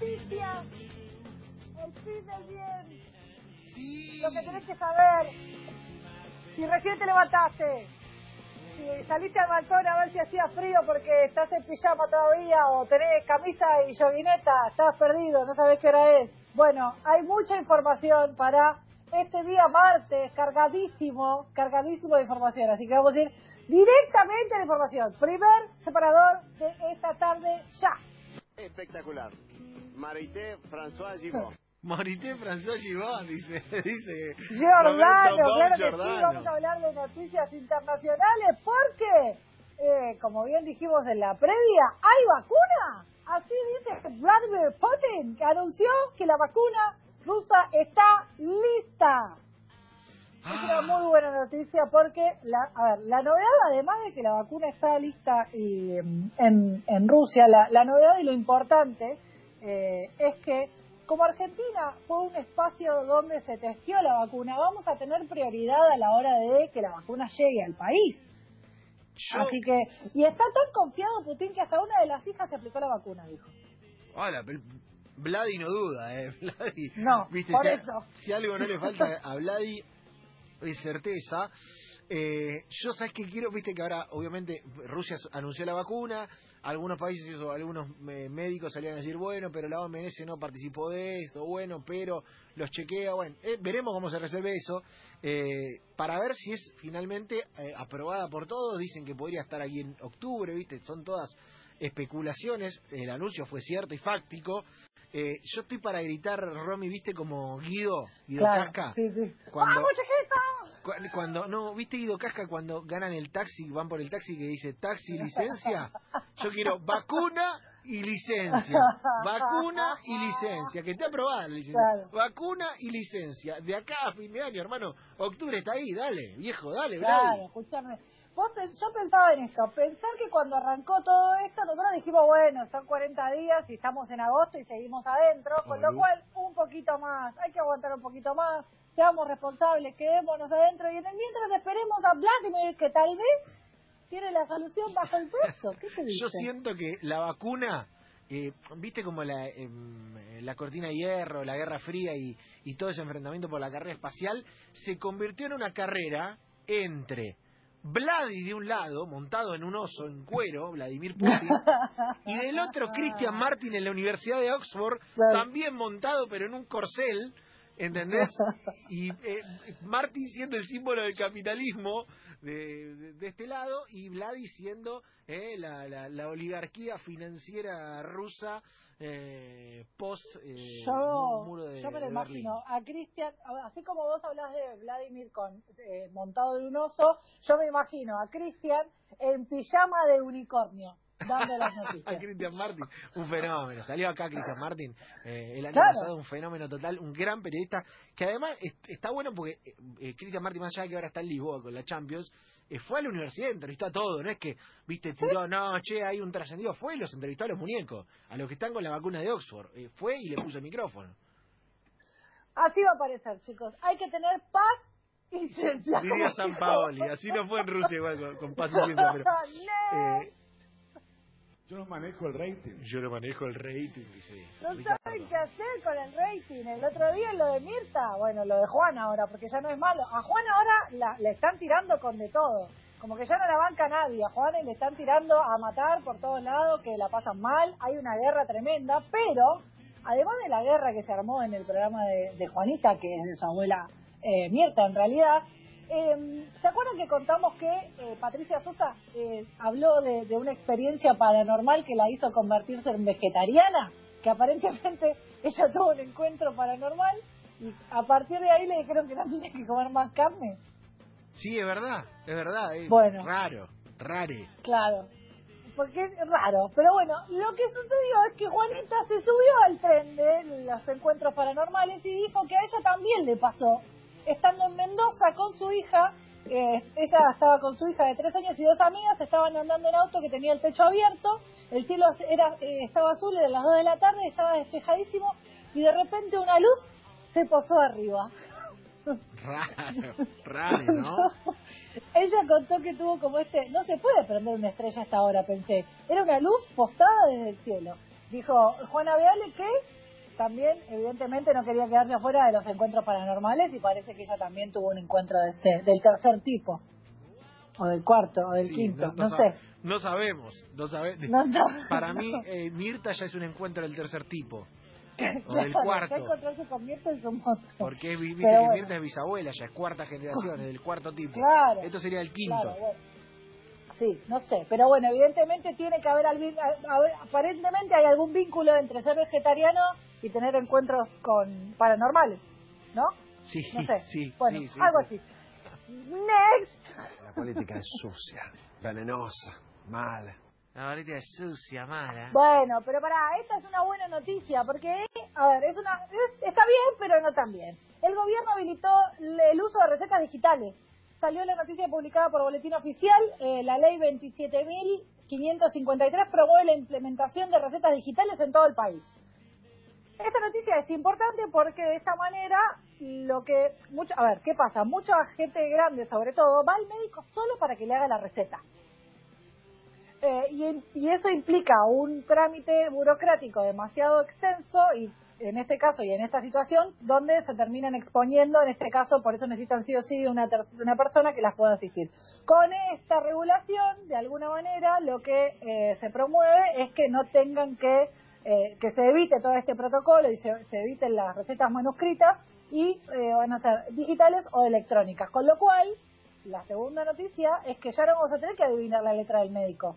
noticia. El fin del bien. Sí. Lo que tenés que saber. Si recién te levantaste. Si saliste al balcón a ver si hacía frío porque estás en pijama todavía o tenés camisa y yoguineta, estás perdido, no sabés qué hora es. Bueno, hay mucha información para este día martes, cargadísimo, cargadísimo de información. Así que vamos a ir directamente a la información. Primer separador de esta tarde ya. Espectacular. Marité François Gibon. Morité François Gibón, dice, dice Giordano, claro que sí, vamos a hablar de noticias internacionales porque, eh, como bien dijimos en la previa, hay vacuna. Así dice Vladimir Putin, que anunció que la vacuna rusa está lista. Es una muy buena noticia porque, la, a ver, la novedad, además de que la vacuna está lista y, mm, en, en Rusia, la, la novedad y lo importante eh, es que como Argentina fue un espacio donde se testeó la vacuna, vamos a tener prioridad a la hora de que la vacuna llegue al país. Yo, Así que, y está tan confiado Putin que hasta una de las hijas se aplicó la vacuna, dijo. hola, pero Vladi no duda, eh, Vladi. No, ¿Viste? por si, eso. si algo no le falta a Vladi es certeza. Eh, yo sabes que quiero, viste que ahora obviamente Rusia anunció la vacuna, algunos países o algunos eh, médicos salían a decir, bueno, pero la OMS no participó de esto, bueno, pero los chequea, bueno, eh, veremos cómo se resuelve eso, eh, para ver si es finalmente eh, aprobada por todos, dicen que podría estar ahí en octubre, viste, son todas especulaciones, el anuncio fue cierto y fáctico, eh, yo estoy para gritar, Romy, viste como Guido, Guido Claro, Casca, sí, sí. Cuando- cuando, no, viste Guido Casca cuando ganan el taxi, van por el taxi que dice taxi licencia, yo quiero vacuna y licencia, vacuna y licencia, que esté aprobada la licencia, Claro. vacuna y licencia, de acá a fin de año, hermano, octubre está ahí, dale, viejo, dale, Claro, Vladi. escúchame. Vos yo pensaba en esto, pensar que cuando arrancó todo esto, nosotros dijimos, bueno, son 40 días y estamos en agosto y seguimos adentro, con lo cual un poquito más, hay que aguantar un poquito más, seamos responsables, quedémonos adentro y en el mientras esperemos a Vladimir, que tal vez tiene la solución bajo el brazo. ¿Qué te dice? Yo siento que la vacuna, eh, viste como la, em, la cortina de hierro, la Guerra Fría y, y todo ese enfrentamiento por la carrera espacial, se convirtió en una carrera entre Vladi de un lado, montado en un oso en cuero, Vladimir Putin, y del otro Christian Martin en la Universidad de Oxford, también montado pero en un corcel, ¿entendés? Y eh, Martin siendo el símbolo del capitalismo de, de- de este lado y Vladi siendo eh, la, la, la oligarquía financiera rusa eh, post eh, Yo, mu- muro de, yo me lo de imagino a Cristian, así como vos hablas de Vladimir con eh, montado de un oso, yo me imagino a Cristian en pijama de unicornio, dando las A noticias. Christian Martin, un fenómeno. Salió acá Christian Martin eh, el año Claro. pasado, un fenómeno total, un gran periodista, que además est- está bueno porque eh, eh, Christian Martin, más allá de que ahora está en Lisboa con la Champions, eh, fue a la universidad, entrevistó a todo, no es que, viste, tiró, no, che, hay un trascendido, fue y los entrevistó a los muñecos, a los que están con la vacuna de Oxford, Eh, fue y le puso el micrófono. Así va a parecer, chicos. Hay que tener paz y ciencia. Diría San Paoli, así no fue en Rusia igual con, con paz y ciencia, pero... Eh, Yo no manejo el rating. yo no manejo el rating, dice No Ricardo. saben qué hacer con el rating. El otro día lo de Mirta, bueno, lo de Juan ahora, porque ya no es malo. A Juan ahora la, le están tirando con de todo. Como que ya no la banca nadie. A Juan le están tirando a matar por todos lados, que la pasan mal. Hay una guerra tremenda, pero además de la guerra que se armó en el programa de, de Juanita, que es de su abuela eh, Mirta en realidad, eh, ¿se acuerdan que contamos que eh, Patricia Sosa eh, habló de, de una experiencia paranormal que la hizo convertirse en vegetariana? Que aparentemente ella tuvo un encuentro paranormal y a partir de ahí le dijeron que no tenía que comer más carne. Sí, es verdad, es verdad, es Bueno. raro, rare. Claro, porque es raro. Pero bueno, lo que sucedió es que Juanita se subió al tren de los encuentros paranormales y dijo que a ella también le pasó. Estando en Mendoza con su hija, eh, ella estaba con su hija de tres años y dos amigas, estaban andando en auto que tenía el techo abierto, el cielo era eh, estaba azul, eran las dos de la tarde, estaba despejadísimo y de repente una luz se posó arriba. Raro, raro, ¿no? Ella contó que tuvo como este, no se puede prender una estrella a esta hora, pensé. Era una luz postada desde el cielo. dijo Juana Viale que también, evidentemente, no quería quedarse afuera de los encuentros paranormales y parece que ella también tuvo un encuentro de este, del tercer tipo. O del cuarto, o del Sí, quinto, no, sé. No sabemos, no sabe- No, no. Para mí, eh, Mirta ya es un encuentro del tercer tipo. O del cuarto. ya encontrarse con Mirta es un montón. Porque es, bueno. Mirta es bisabuela, ya es cuarta generación, es del cuarto tipo. Claro. Esto sería el quinto. Claro, bueno. Sí, no sé, pero bueno, evidentemente tiene que haber, algún- aparentemente hay algún vínculo entre ser vegetariano y tener encuentros con paranormales, ¿no? Sí, No sé. sí, bueno, sí, sí, algo sí. así. Next. La política es sucia, venenosa, mala. La bolita es sucia, mala. Bueno, pero para esta es una buena noticia porque, a ver, es una, es- está bien, pero no tan bien. El gobierno habilitó le- el uso de recetas digitales. Salió la noticia publicada por Boletín Oficial, eh, la ley 27.553 promueve la implementación de recetas digitales en todo el país. Esta noticia es importante porque de esta manera lo que mucho, a ver, ¿qué pasa? Mucha gente grande, sobre todo, va al médico solo para que le haga la receta. Eh, y, eso implica un trámite burocrático demasiado extenso y en este caso y en esta situación donde se terminan exponiendo, en este caso por eso necesitan sí o sí una, una persona que las pueda asistir. Con esta regulación, de alguna manera, lo que eh, se promueve es que no tengan que, eh, que se evite todo este protocolo y se, se eviten las recetas manuscritas y eh, van a ser digitales o electrónicas. Con lo cual, la segunda noticia es que ya no vamos a tener que adivinar la letra del médico.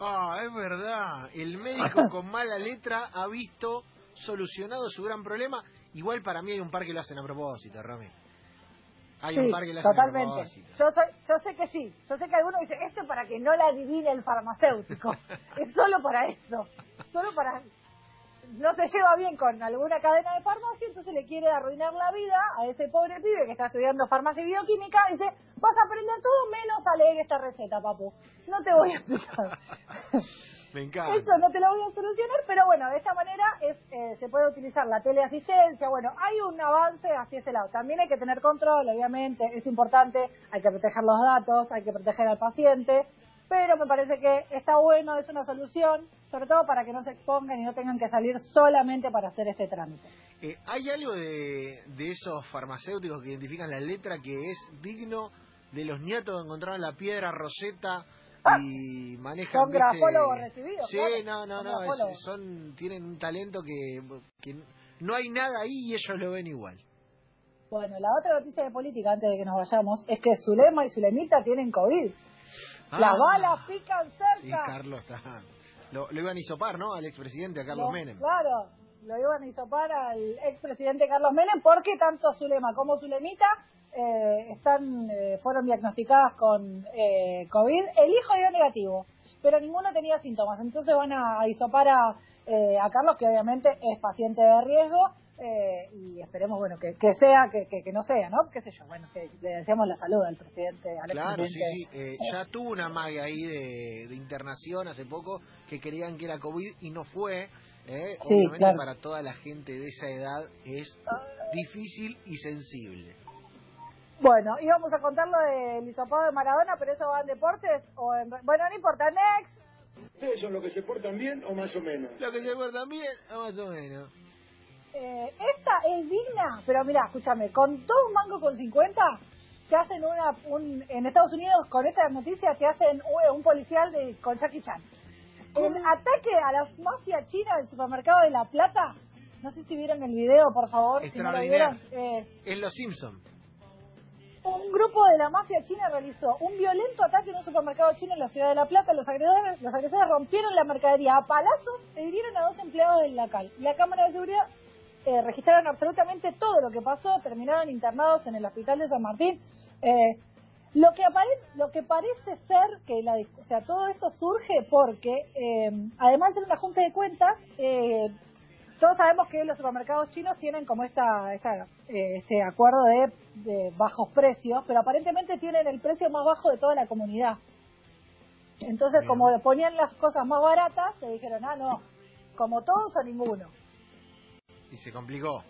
Ah, es verdad. El médico con mala letra ha visto solucionado su gran problema. Igual para mí hay un par que lo hacen a propósito, Rami. Hay un par que lo hacen a totalmente. propósito. Yo, soy- yo sé que sí. Yo sé que algunos dicen, esto para que no la adivine el farmacéutico. es solo para eso. Solo para... No se lleva bien con alguna cadena de farmacia, entonces le quiere arruinar la vida a ese pobre pibe que está estudiando farmacia y bioquímica. Y dice, vas a aprender todo menos a leer esta receta, papu. No te voy a explicar. Me encanta. Eso no te lo voy a solucionar, pero bueno, de esta manera es, eh, se puede utilizar la teleasistencia. Bueno, hay un avance hacia ese lado. También hay que tener control, obviamente, es importante, hay que proteger los datos, hay que proteger al paciente, pero me parece que está bueno, es una solución, sobre todo para que no se expongan y no tengan que salir solamente para hacer este trámite. Eh, ¿Hay algo de, de esos farmacéuticos que identifican la letra que es digno de los nietos que encontraron la piedra Rosetta y manejan... Son grafólogos recibidos, Sí, claro, no, no, son no, es- son, tienen un talento que, que no hay nada ahí y ellos lo ven igual. Bueno, la otra noticia de política, antes de que nos vayamos, es que Zulema y Zulemita tienen COVID. Las Ah, balas pican cerca. Sí, Carlos está... Lo, lo iban a hisopar, ¿no? Al expresidente, a Carlos Lo- Menem. Claro, lo iban a hisopar al expresidente Carlos Menem porque tanto Zulema como Zulemita eh, están, eh, fueron diagnosticadas con eh, COVID. El hijo dio negativo, pero ninguno tenía síntomas. Entonces van a, a hisopar a, eh, a Carlos, que obviamente es paciente de riesgo. Eh, y esperemos bueno que, que sea que, que, que no sea no qué sé yo bueno que le deseamos la salud al presidente al Claro, sí, sí. eh, ya tuvo una maga ahí de, de internación hace poco que creían que era COVID y no fue. eh. Sí, Obviamente claro. para toda la gente de esa edad es difícil y sensible. Bueno, íbamos a contar lo del hisopado de Maradona, pero eso va en deportes o en... Bueno, no importa, next. ¿Ustedes son los que se portan bien o más o menos? Lo que se también bien, más o menos. Eh, esta es digna, pero mira, escúchame, con todo un mango con 50, te hacen una... Un, en Estados Unidos, con esta noticia, te hacen un, un policial de, con Jackie Chan. El ataque a la mafia china del supermercado de La Plata, no sé si vieron el video, por favor, si no lo vieron. Eh, Es Los Simpson. Un grupo de la mafia china realizó un violento ataque en un supermercado chino en la ciudad de La Plata. Los agresores, los agresores rompieron la mercadería a palazos e hirieron a dos empleados del local. La cámara de seguridad eh, registraron absolutamente todo lo que pasó. Terminaron internados en el hospital de San Martín. Eh, lo que lo que parece ser que la, o sea, todo esto surge porque, eh, además de una junta de cuentas, eh, todos sabemos que los supermercados chinos tienen como esta, esta eh, este acuerdo de, de bajos precios, pero aparentemente tienen el precio más bajo de toda la comunidad. Entonces, Bien. como ponían las cosas más baratas, se dijeron, ah, no, como todos o ninguno. Y se complicó.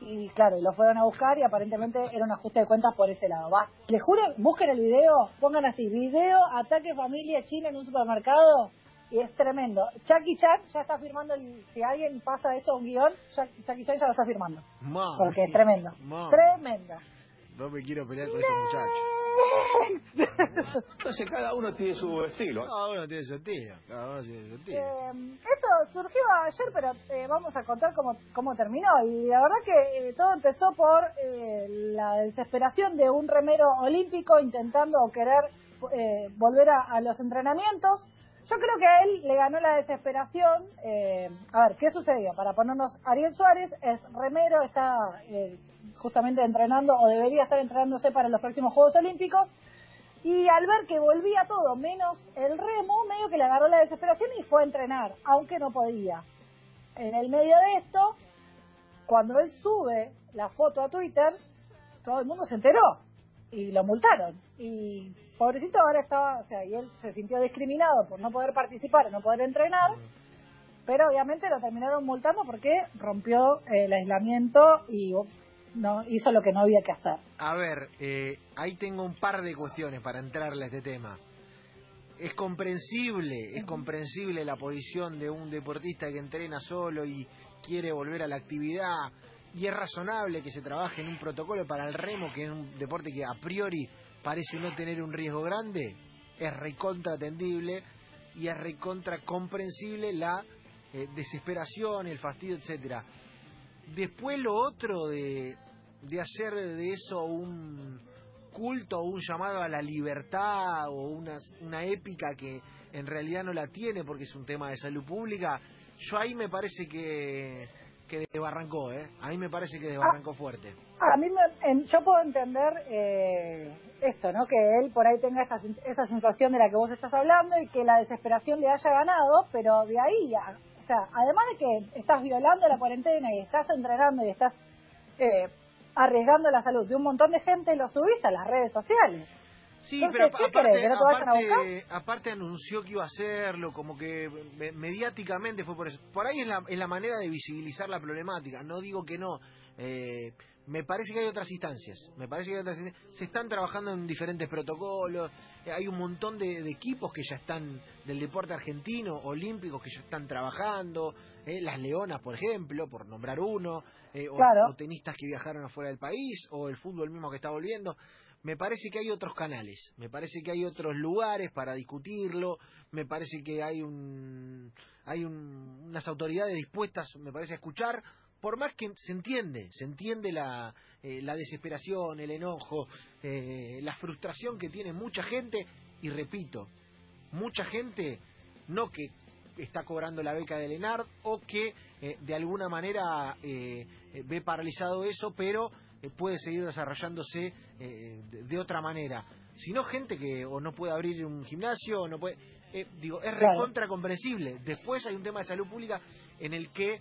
Y claro, y lo fueron a buscar y aparentemente era un ajuste de cuentas por ese lado. Va, les juro, busquen el video, pongan así, video, ataque familia china en un supermercado, y es tremendo. Chucky Chan ya está firmando, el, si alguien pasa esto a un guion, Chucky Chan ya lo está firmando. Mami, Porque es tremendo. mami, Tremendo. No me quiero pelear con esos muchachos. Entonces cada uno tiene su estilo. Cada uno tiene su estilo. Cada uno tiene su estilo. Eh, esto surgió ayer, pero eh, vamos a contar cómo, cómo terminó. Y la verdad que eh, todo empezó por eh, la desesperación de un remero olímpico intentando querer eh, volver a, a los entrenamientos. Yo creo que a él le ganó la desesperación. eh, a ver, ¿qué sucedió? Para ponernos, Ariel Suárez es remero, está eh, justamente entrenando o debería estar entrenándose para los próximos Juegos Olímpicos. Y al ver que volvía todo menos el remo, medio que le agarró la desesperación y fue a entrenar, aunque no podía. En el medio de esto, cuando él sube la foto a Twitter, todo el mundo se enteró y lo multaron. Y pobrecito ahora estaba, o sea, y él se sintió discriminado por no poder participar, no poder entrenar, pero obviamente lo terminaron multando porque rompió el aislamiento y no hizo lo que no había que hacer. A ver, eh, ahí tengo un par de cuestiones para entrarle a este tema. Es comprensible, es comprensible la posición de un deportista que entrena solo y quiere volver a la actividad y es razonable que se trabaje en un protocolo para el remo, que es un deporte que a priori parece no tener un riesgo grande, es recontra atendible y es recontra comprensible la eh, desesperación, el fastidio, etcétera. Después lo otro de, de hacer de eso un culto o un llamado a la libertad o una, una épica que en realidad no la tiene porque es un tema de salud pública, yo ahí me parece que, que desbarrancó, ¿eh? Ahí me parece que desbarrancó fuerte. A mí me- en- yo puedo entender eh, esto, ¿no? Que él por ahí tenga esa, esa sensación de la que vos estás hablando y que la desesperación le haya ganado, pero de ahí, a- o sea, además de que estás violando la cuarentena y estás entrenando y estás eh, arriesgando la salud de un montón de gente, lo subís a las redes sociales. Sí, Entonces, pero ¿qué aparte, anunció que iba a hacerlo, como que me- mediáticamente fue por eso. Por ahí es la, es la manera de visibilizar la problemática, no digo que no. Eh, me parece que hay otras instancias, me parece que hay otras instancias. Se están trabajando en diferentes protocolos, eh, hay un montón de, de equipos que ya están del deporte argentino, olímpicos que ya están trabajando, eh, las leonas, por ejemplo, por nombrar uno, eh, o- Claro. o tenistas que viajaron afuera del país, o el fútbol mismo que está volviendo me parece que hay otros canales, me parece que hay otros lugares para discutirlo, me parece que hay un hay un- unas autoridades dispuestas, me parece a escuchar, por más que se entiende, se entiende la, eh, la desesperación, el enojo, eh, la frustración que tiene mucha gente y repito, mucha gente no que está cobrando la beca del ENARD o que eh, de alguna manera ve paralizado eso, pero puede seguir desarrollándose de, de otra manera. Sino gente que o no puede abrir un gimnasio, o no puede... digo, es recontra comprensible. Después hay un tema de salud pública en el que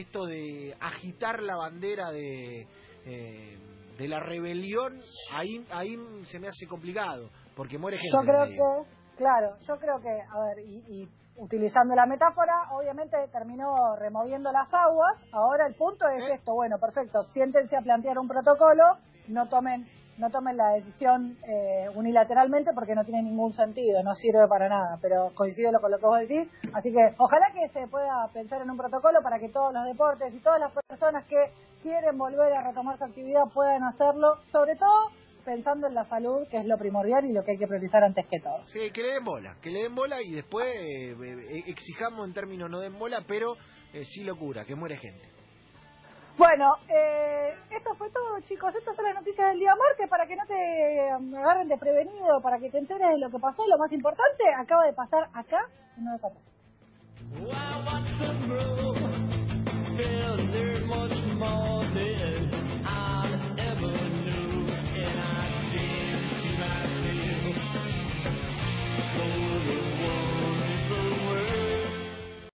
esto de agitar la bandera de, eh, de la rebelión, ahí, ahí se me hace complicado, porque muere gente. Yo creo que, claro, yo creo que, a ver, y, y utilizando la metáfora, obviamente terminó removiendo las aguas. Ahora el punto es ¿Eh? esto, bueno, perfecto, siéntense a plantear un protocolo, no tomen no tomen la decisión eh, unilateralmente porque no tiene ningún sentido, no sirve para nada, pero coincido con lo que vos decís, así que ojalá que se pueda pensar en un protocolo para que todos los deportes y todas las personas que quieren volver a retomar su actividad puedan hacerlo, sobre todo pensando en la salud, que es lo primordial y lo que hay que priorizar antes que todo. Sí, que le den bola, que le den bola y después eh, eh, exijamos en términos no den bola, pero eh, sí locura, que muere gente. Bueno, eh, esto fue todo, chicos. Estas son las noticias del día martes para que no te um, agarren de prevenido, para que te enteres de lo que pasó. Lo más importante acaba de pasar acá en 94.